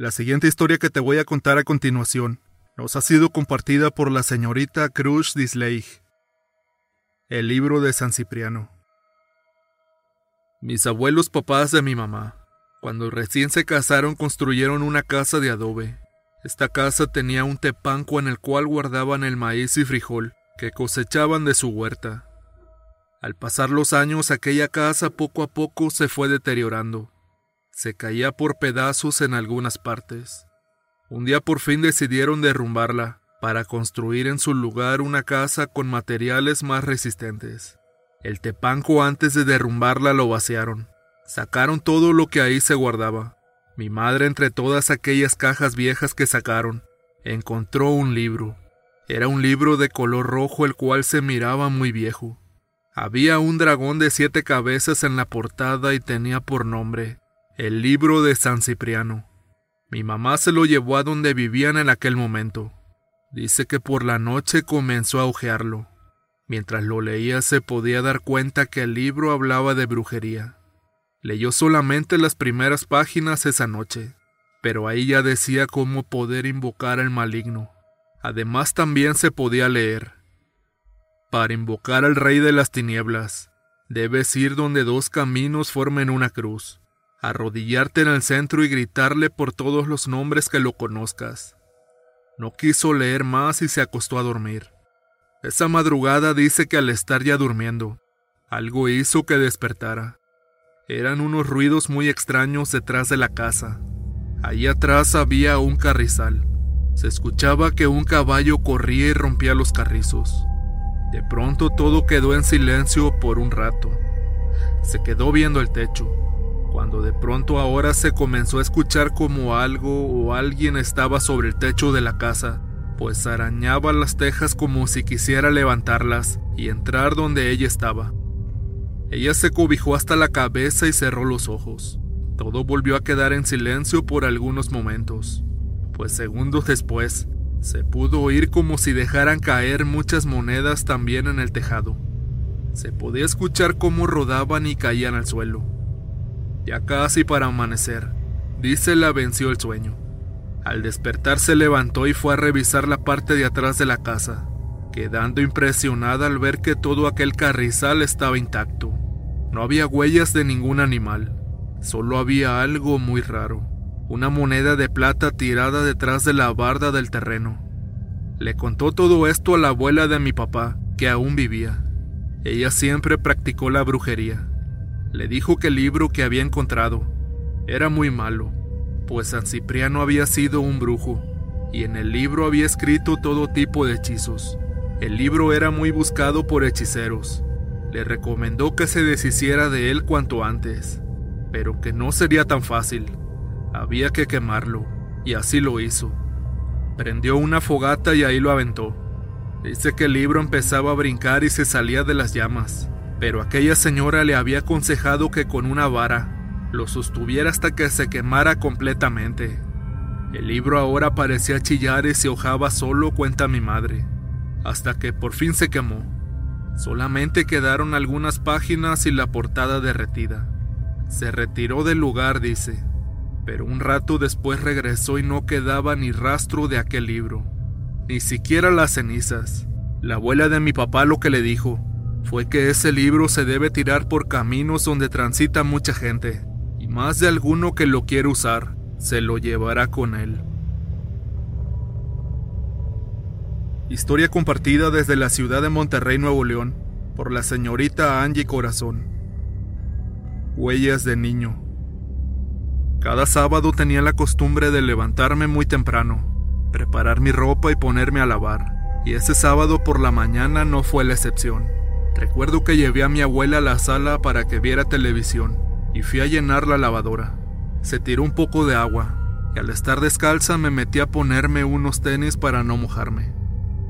La siguiente historia que te voy a contar a continuación nos ha sido compartida por la señorita Cruz Disley. El libro de San Cipriano. Mis abuelos papás de mi mamá, cuando recién se casaron, construyeron una casa de adobe. Esta casa tenía un tepanco en el cual guardaban el maíz y frijol que cosechaban de su huerta. Al pasar los años, aquella casa poco a poco se fue deteriorando se caía por pedazos en algunas partes. Un día por fin decidieron derrumbarla para construir en su lugar una casa con materiales más resistentes. El tepanco antes de derrumbarla lo vaciaron. Sacaron todo lo que ahí se guardaba. Mi madre entre todas aquellas cajas viejas que sacaron, encontró un libro. Era un libro de color rojo el cual se miraba muy viejo. Había un dragón de siete cabezas en la portada y tenía por nombre el libro de San Cipriano. Mi mamá se lo llevó a donde vivían en aquel momento. Dice que por la noche comenzó a hojearlo. Mientras lo leía se podía dar cuenta que el libro hablaba de brujería. Leyó solamente las primeras páginas esa noche, pero ahí ya decía cómo poder invocar al maligno. Además también se podía leer. Para invocar al rey de las tinieblas, debes ir donde dos caminos formen una cruz arrodillarte en el centro y gritarle por todos los nombres que lo conozcas. No quiso leer más y se acostó a dormir. Esa madrugada dice que al estar ya durmiendo, algo hizo que despertara. Eran unos ruidos muy extraños detrás de la casa. Allí atrás había un carrizal. Se escuchaba que un caballo corría y rompía los carrizos. De pronto todo quedó en silencio por un rato. Se quedó viendo el techo cuando de pronto ahora se comenzó a escuchar como algo o alguien estaba sobre el techo de la casa, pues arañaba las tejas como si quisiera levantarlas y entrar donde ella estaba. Ella se cobijó hasta la cabeza y cerró los ojos. Todo volvió a quedar en silencio por algunos momentos, pues segundos después se pudo oír como si dejaran caer muchas monedas también en el tejado. Se podía escuchar cómo rodaban y caían al suelo. Ya casi para amanecer, dice la venció el sueño. Al despertar se levantó y fue a revisar la parte de atrás de la casa, quedando impresionada al ver que todo aquel carrizal estaba intacto. No había huellas de ningún animal, solo había algo muy raro, una moneda de plata tirada detrás de la barda del terreno. Le contó todo esto a la abuela de mi papá, que aún vivía. Ella siempre practicó la brujería le dijo que el libro que había encontrado era muy malo, pues San Cipriano había sido un brujo, y en el libro había escrito todo tipo de hechizos. El libro era muy buscado por hechiceros. Le recomendó que se deshiciera de él cuanto antes, pero que no sería tan fácil. Había que quemarlo, y así lo hizo. Prendió una fogata y ahí lo aventó. Dice que el libro empezaba a brincar y se salía de las llamas pero aquella señora le había aconsejado que con una vara lo sostuviera hasta que se quemara completamente. El libro ahora parecía chillar y se hojaba solo, cuenta mi madre, hasta que por fin se quemó. Solamente quedaron algunas páginas y la portada derretida. Se retiró del lugar, dice, pero un rato después regresó y no quedaba ni rastro de aquel libro, ni siquiera las cenizas. La abuela de mi papá lo que le dijo, fue que ese libro se debe tirar por caminos donde transita mucha gente, y más de alguno que lo quiere usar se lo llevará con él. Historia compartida desde la ciudad de Monterrey, Nuevo León, por la señorita Angie Corazón. Huellas de niño. Cada sábado tenía la costumbre de levantarme muy temprano, preparar mi ropa y ponerme a lavar, y ese sábado por la mañana no fue la excepción. Recuerdo que llevé a mi abuela a la sala para que viera televisión y fui a llenar la lavadora. Se tiró un poco de agua y al estar descalza me metí a ponerme unos tenis para no mojarme.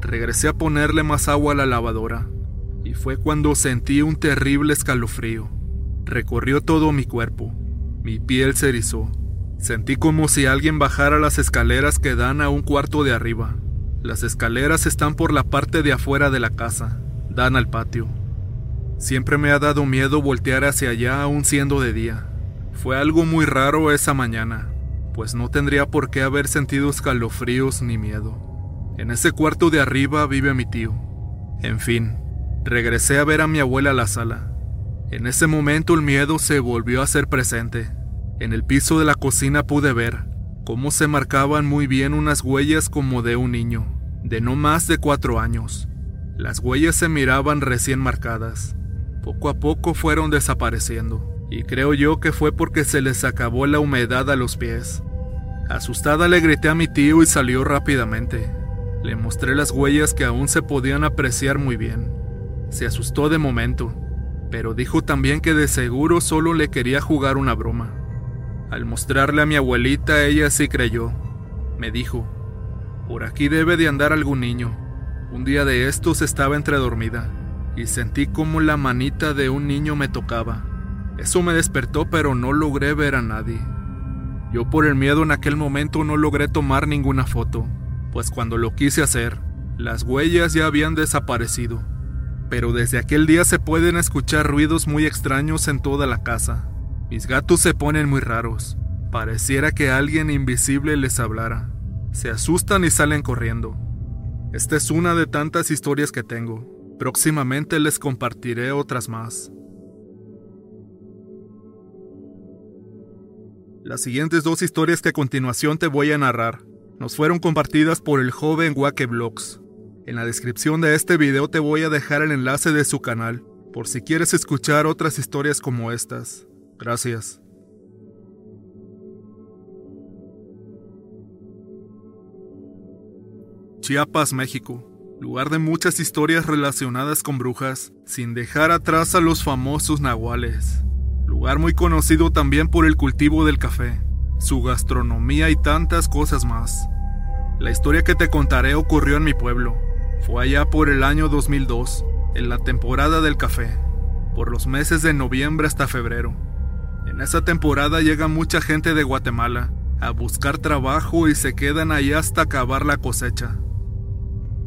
Regresé a ponerle más agua a la lavadora y fue cuando sentí un terrible escalofrío. Recorrió todo mi cuerpo. Mi piel se erizó. Sentí como si alguien bajara las escaleras que dan a un cuarto de arriba. Las escaleras están por la parte de afuera de la casa dan al patio. Siempre me ha dado miedo voltear hacia allá aún siendo de día. Fue algo muy raro esa mañana, pues no tendría por qué haber sentido escalofríos ni miedo. En ese cuarto de arriba vive mi tío. En fin, regresé a ver a mi abuela a la sala. En ese momento el miedo se volvió a hacer presente. En el piso de la cocina pude ver cómo se marcaban muy bien unas huellas como de un niño, de no más de cuatro años. Las huellas se miraban recién marcadas. Poco a poco fueron desapareciendo, y creo yo que fue porque se les acabó la humedad a los pies. Asustada le grité a mi tío y salió rápidamente. Le mostré las huellas que aún se podían apreciar muy bien. Se asustó de momento, pero dijo también que de seguro solo le quería jugar una broma. Al mostrarle a mi abuelita, ella sí creyó. Me dijo, por aquí debe de andar algún niño. Un día de estos estaba entredormida y sentí como la manita de un niño me tocaba. Eso me despertó pero no logré ver a nadie. Yo por el miedo en aquel momento no logré tomar ninguna foto, pues cuando lo quise hacer, las huellas ya habían desaparecido. Pero desde aquel día se pueden escuchar ruidos muy extraños en toda la casa. Mis gatos se ponen muy raros. Pareciera que alguien invisible les hablara. Se asustan y salen corriendo. Esta es una de tantas historias que tengo. Próximamente les compartiré otras más. Las siguientes dos historias que a continuación te voy a narrar nos fueron compartidas por el joven Wake. En la descripción de este video te voy a dejar el enlace de su canal por si quieres escuchar otras historias como estas. Gracias. Chiapas, México. Lugar de muchas historias relacionadas con brujas, sin dejar atrás a los famosos nahuales. Lugar muy conocido también por el cultivo del café, su gastronomía y tantas cosas más. La historia que te contaré ocurrió en mi pueblo. Fue allá por el año 2002, en la temporada del café, por los meses de noviembre hasta febrero. En esa temporada llega mucha gente de Guatemala a buscar trabajo y se quedan ahí hasta acabar la cosecha.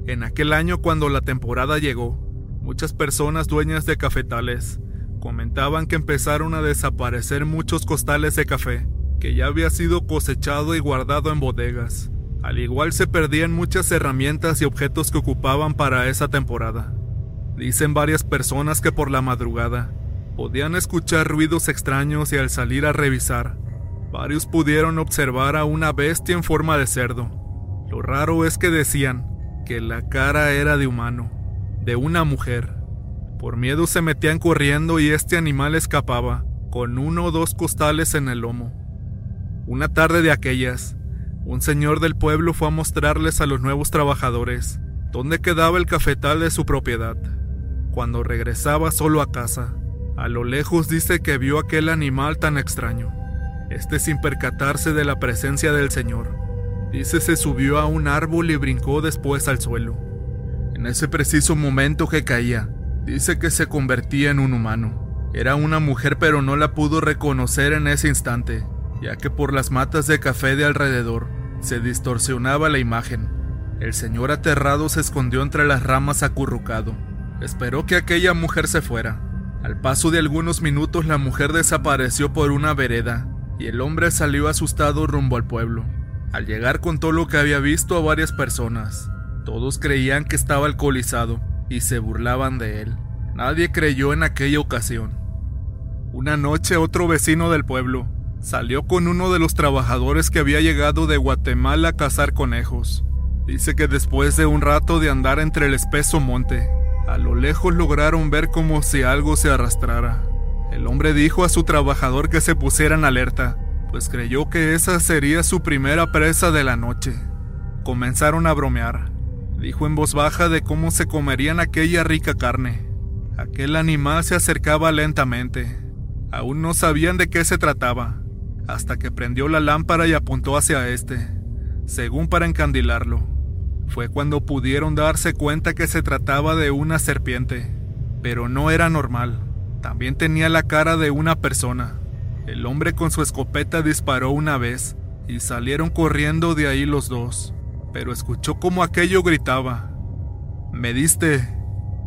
En aquel año cuando la temporada llegó, muchas personas dueñas de cafetales comentaban que empezaron a desaparecer muchos costales de café que ya había sido cosechado y guardado en bodegas. Al igual se perdían muchas herramientas y objetos que ocupaban para esa temporada. Dicen varias personas que por la madrugada podían escuchar ruidos extraños y al salir a revisar, varios pudieron observar a una bestia en forma de cerdo. Lo raro es que decían que la cara era de humano, de una mujer. Por miedo se metían corriendo y este animal escapaba, con uno o dos costales en el lomo. Una tarde de aquellas, un señor del pueblo fue a mostrarles a los nuevos trabajadores dónde quedaba el cafetal de su propiedad. Cuando regresaba solo a casa, a lo lejos dice que vio aquel animal tan extraño. Este sin percatarse de la presencia del señor. Dice se subió a un árbol y brincó después al suelo. En ese preciso momento que caía, dice que se convertía en un humano. Era una mujer pero no la pudo reconocer en ese instante, ya que por las matas de café de alrededor se distorsionaba la imagen. El señor aterrado se escondió entre las ramas acurrucado. Esperó que aquella mujer se fuera. Al paso de algunos minutos la mujer desapareció por una vereda y el hombre salió asustado rumbo al pueblo. Al llegar contó lo que había visto a varias personas. Todos creían que estaba alcoholizado y se burlaban de él. Nadie creyó en aquella ocasión. Una noche otro vecino del pueblo salió con uno de los trabajadores que había llegado de Guatemala a cazar conejos. Dice que después de un rato de andar entre el espeso monte, a lo lejos lograron ver como si algo se arrastrara. El hombre dijo a su trabajador que se pusiera en alerta, pues creyó que esa sería su primera presa de la noche. Comenzaron a bromear. Dijo en voz baja de cómo se comerían aquella rica carne. Aquel animal se acercaba lentamente. Aún no sabían de qué se trataba, hasta que prendió la lámpara y apuntó hacia este, según para encandilarlo. Fue cuando pudieron darse cuenta que se trataba de una serpiente, pero no era normal. También tenía la cara de una persona. El hombre con su escopeta disparó una vez y salieron corriendo de ahí los dos, pero escuchó como aquello gritaba. Me diste,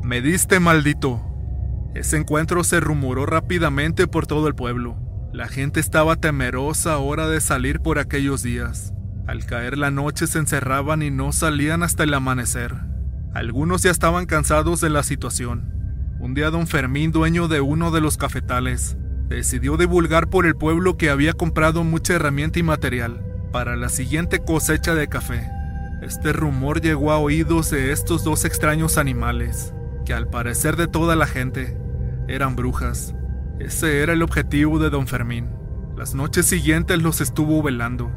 me diste maldito. Ese encuentro se rumoró rápidamente por todo el pueblo. La gente estaba temerosa ahora de salir por aquellos días. Al caer la noche se encerraban y no salían hasta el amanecer. Algunos ya estaban cansados de la situación. Un día don Fermín, dueño de uno de los cafetales, decidió divulgar por el pueblo que había comprado mucha herramienta y material para la siguiente cosecha de café. Este rumor llegó a oídos de estos dos extraños animales, que al parecer de toda la gente, eran brujas. Ese era el objetivo de don Fermín. Las noches siguientes los estuvo velando.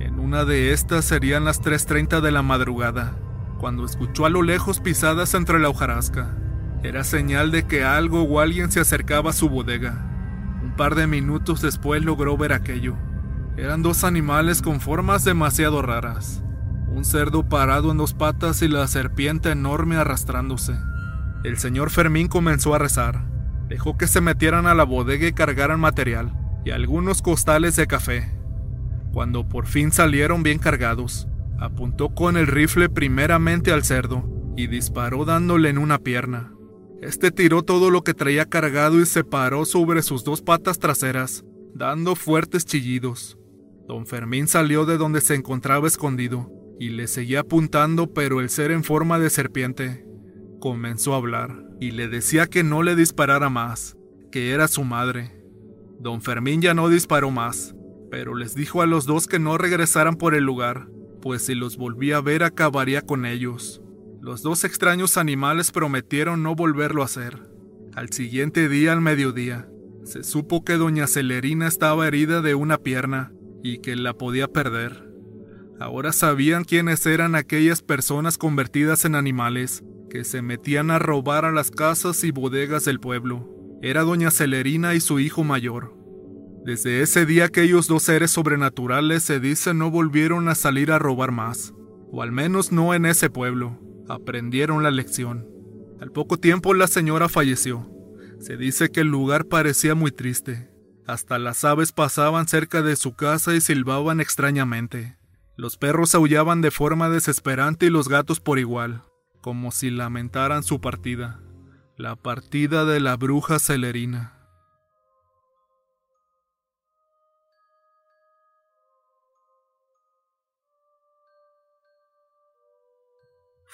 En una de estas serían las 3.30 de la madrugada, cuando escuchó a lo lejos pisadas entre la hojarasca. Era señal de que algo o alguien se acercaba a su bodega. Un par de minutos después logró ver aquello. Eran dos animales con formas demasiado raras. Un cerdo parado en dos patas y la serpiente enorme arrastrándose. El señor Fermín comenzó a rezar. Dejó que se metieran a la bodega y cargaran material y algunos costales de café. Cuando por fin salieron bien cargados, apuntó con el rifle primeramente al cerdo y disparó dándole en una pierna. Este tiró todo lo que traía cargado y se paró sobre sus dos patas traseras, dando fuertes chillidos. Don Fermín salió de donde se encontraba escondido y le seguía apuntando, pero el ser en forma de serpiente comenzó a hablar y le decía que no le disparara más, que era su madre. Don Fermín ya no disparó más, pero les dijo a los dos que no regresaran por el lugar, pues si los volvía a ver acabaría con ellos. Los dos extraños animales prometieron no volverlo a hacer. Al siguiente día al mediodía, se supo que doña Celerina estaba herida de una pierna y que la podía perder. Ahora sabían quiénes eran aquellas personas convertidas en animales que se metían a robar a las casas y bodegas del pueblo. Era doña Celerina y su hijo mayor. Desde ese día aquellos dos seres sobrenaturales se dice no volvieron a salir a robar más, o al menos no en ese pueblo. Aprendieron la lección. Al poco tiempo la señora falleció. Se dice que el lugar parecía muy triste. Hasta las aves pasaban cerca de su casa y silbaban extrañamente. Los perros aullaban de forma desesperante y los gatos por igual, como si lamentaran su partida, la partida de la bruja celerina.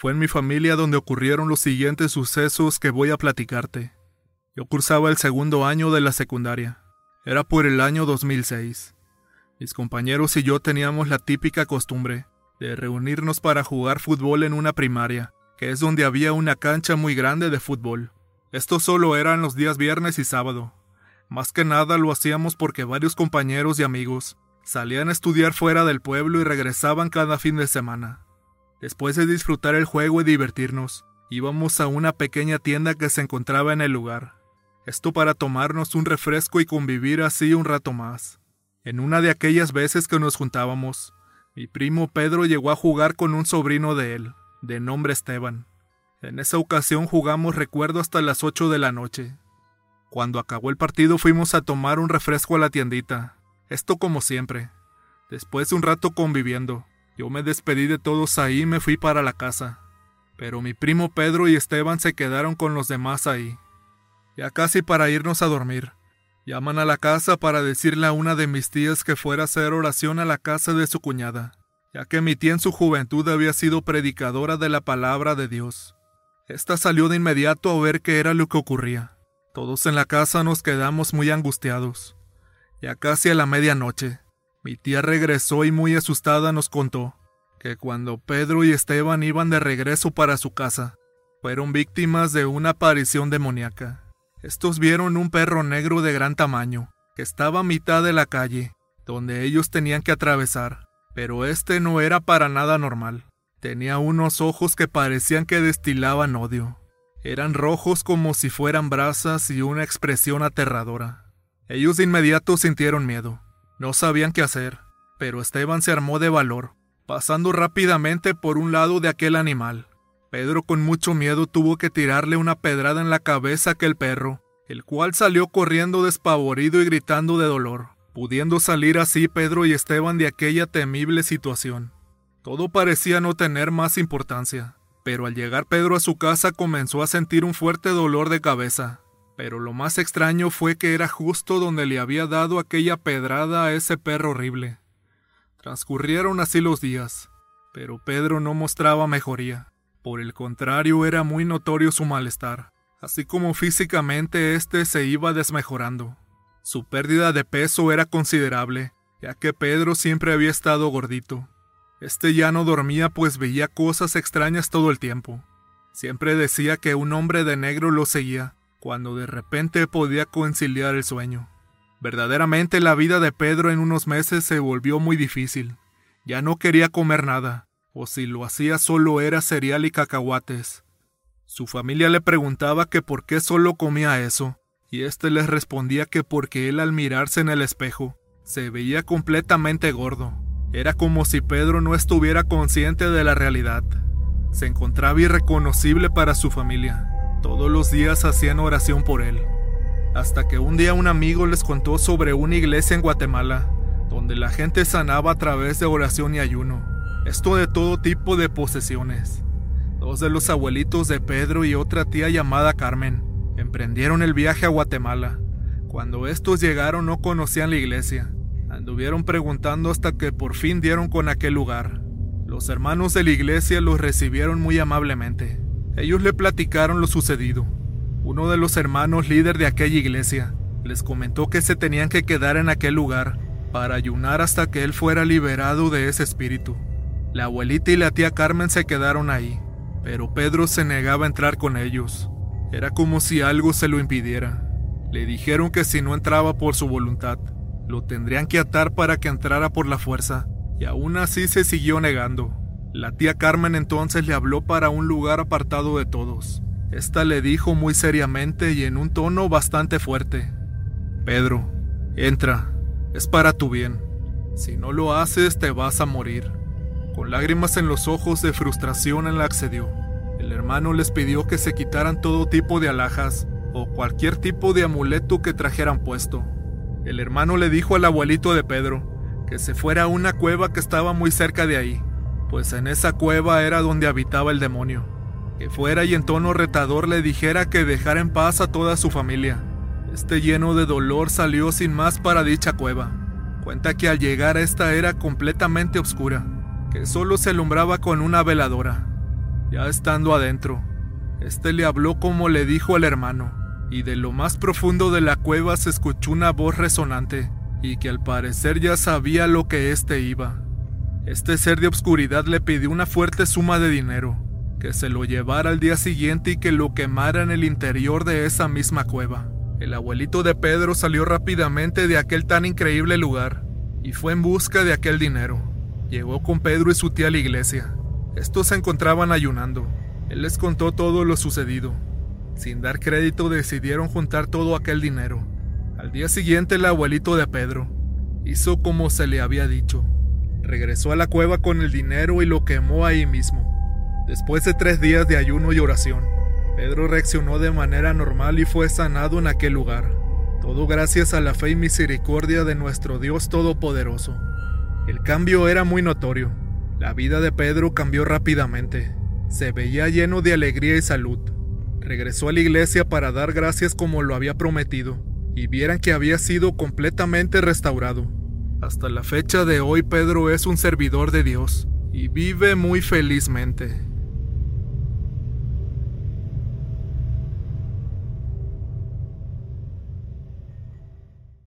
Fue en mi familia donde ocurrieron los siguientes sucesos que voy a platicarte. Yo cursaba el segundo año de la secundaria. Era por el año 2006. Mis compañeros y yo teníamos la típica costumbre de reunirnos para jugar fútbol en una primaria, que es donde había una cancha muy grande de fútbol. Esto solo era en los días viernes y sábado. Más que nada lo hacíamos porque varios compañeros y amigos salían a estudiar fuera del pueblo y regresaban cada fin de semana. Después de disfrutar el juego y divertirnos, íbamos a una pequeña tienda que se encontraba en el lugar. Esto para tomarnos un refresco y convivir así un rato más. En una de aquellas veces que nos juntábamos, mi primo Pedro llegó a jugar con un sobrino de él, de nombre Esteban. En esa ocasión jugamos recuerdo hasta las 8 de la noche. Cuando acabó el partido fuimos a tomar un refresco a la tiendita, esto como siempre. Después de un rato conviviendo, yo me despedí de todos ahí y me fui para la casa. Pero mi primo Pedro y Esteban se quedaron con los demás ahí. Ya casi para irnos a dormir. Llaman a la casa para decirle a una de mis tías que fuera a hacer oración a la casa de su cuñada, ya que mi tía en su juventud había sido predicadora de la palabra de Dios. Esta salió de inmediato a ver qué era lo que ocurría. Todos en la casa nos quedamos muy angustiados. Ya casi a la medianoche, mi tía regresó y muy asustada nos contó que cuando Pedro y Esteban iban de regreso para su casa, fueron víctimas de una aparición demoníaca. Estos vieron un perro negro de gran tamaño, que estaba a mitad de la calle, donde ellos tenían que atravesar, pero este no era para nada normal. Tenía unos ojos que parecían que destilaban odio. Eran rojos como si fueran brasas y una expresión aterradora. Ellos de inmediato sintieron miedo. No sabían qué hacer, pero Esteban se armó de valor, pasando rápidamente por un lado de aquel animal. Pedro con mucho miedo tuvo que tirarle una pedrada en la cabeza a aquel perro, el cual salió corriendo despavorido y gritando de dolor, pudiendo salir así Pedro y Esteban de aquella temible situación. Todo parecía no tener más importancia, pero al llegar Pedro a su casa comenzó a sentir un fuerte dolor de cabeza. Pero lo más extraño fue que era justo donde le había dado aquella pedrada a ese perro horrible. Transcurrieron así los días, pero Pedro no mostraba mejoría. Por el contrario, era muy notorio su malestar, así como físicamente éste se iba desmejorando. Su pérdida de peso era considerable, ya que Pedro siempre había estado gordito. Este ya no dormía pues veía cosas extrañas todo el tiempo. Siempre decía que un hombre de negro lo seguía, cuando de repente podía conciliar el sueño. Verdaderamente la vida de Pedro en unos meses se volvió muy difícil. Ya no quería comer nada, o si lo hacía solo era cereal y cacahuates. Su familia le preguntaba que por qué solo comía eso, y éste les respondía que porque él al mirarse en el espejo se veía completamente gordo. Era como si Pedro no estuviera consciente de la realidad. Se encontraba irreconocible para su familia. Todos los días hacían oración por él hasta que un día un amigo les contó sobre una iglesia en Guatemala, donde la gente sanaba a través de oración y ayuno, esto de todo tipo de posesiones. Dos de los abuelitos de Pedro y otra tía llamada Carmen emprendieron el viaje a Guatemala. Cuando estos llegaron no conocían la iglesia. Anduvieron preguntando hasta que por fin dieron con aquel lugar. Los hermanos de la iglesia los recibieron muy amablemente. Ellos le platicaron lo sucedido uno de los hermanos líder de aquella iglesia les comentó que se tenían que quedar en aquel lugar para ayunar hasta que él fuera liberado de ese espíritu. La abuelita y la tía Carmen se quedaron ahí, pero Pedro se negaba a entrar con ellos. Era como si algo se lo impidiera. Le dijeron que si no entraba por su voluntad, lo tendrían que atar para que entrara por la fuerza, y aún así se siguió negando. La tía Carmen entonces le habló para un lugar apartado de todos, esta le dijo muy seriamente y en un tono bastante fuerte. Pedro, entra, es para tu bien. Si no lo haces te vas a morir. Con lágrimas en los ojos de frustración él accedió. El hermano les pidió que se quitaran todo tipo de alhajas o cualquier tipo de amuleto que trajeran puesto. El hermano le dijo al abuelito de Pedro que se fuera a una cueva que estaba muy cerca de ahí, pues en esa cueva era donde habitaba el demonio que fuera y en tono retador le dijera que dejara en paz a toda su familia. Este lleno de dolor salió sin más para dicha cueva. Cuenta que al llegar a esta era completamente oscura, que solo se alumbraba con una veladora. Ya estando adentro, este le habló como le dijo al hermano, y de lo más profundo de la cueva se escuchó una voz resonante, y que al parecer ya sabía lo que éste iba. Este ser de obscuridad le pidió una fuerte suma de dinero, que se lo llevara al día siguiente y que lo quemara en el interior de esa misma cueva. El abuelito de Pedro salió rápidamente de aquel tan increíble lugar y fue en busca de aquel dinero. Llegó con Pedro y su tía a la iglesia. Estos se encontraban ayunando. Él les contó todo lo sucedido. Sin dar crédito decidieron juntar todo aquel dinero. Al día siguiente el abuelito de Pedro hizo como se le había dicho. Regresó a la cueva con el dinero y lo quemó ahí mismo. Después de tres días de ayuno y oración, Pedro reaccionó de manera normal y fue sanado en aquel lugar. Todo gracias a la fe y misericordia de nuestro Dios Todopoderoso. El cambio era muy notorio. La vida de Pedro cambió rápidamente. Se veía lleno de alegría y salud. Regresó a la iglesia para dar gracias como lo había prometido, y vieran que había sido completamente restaurado. Hasta la fecha de hoy Pedro es un servidor de Dios, y vive muy felizmente.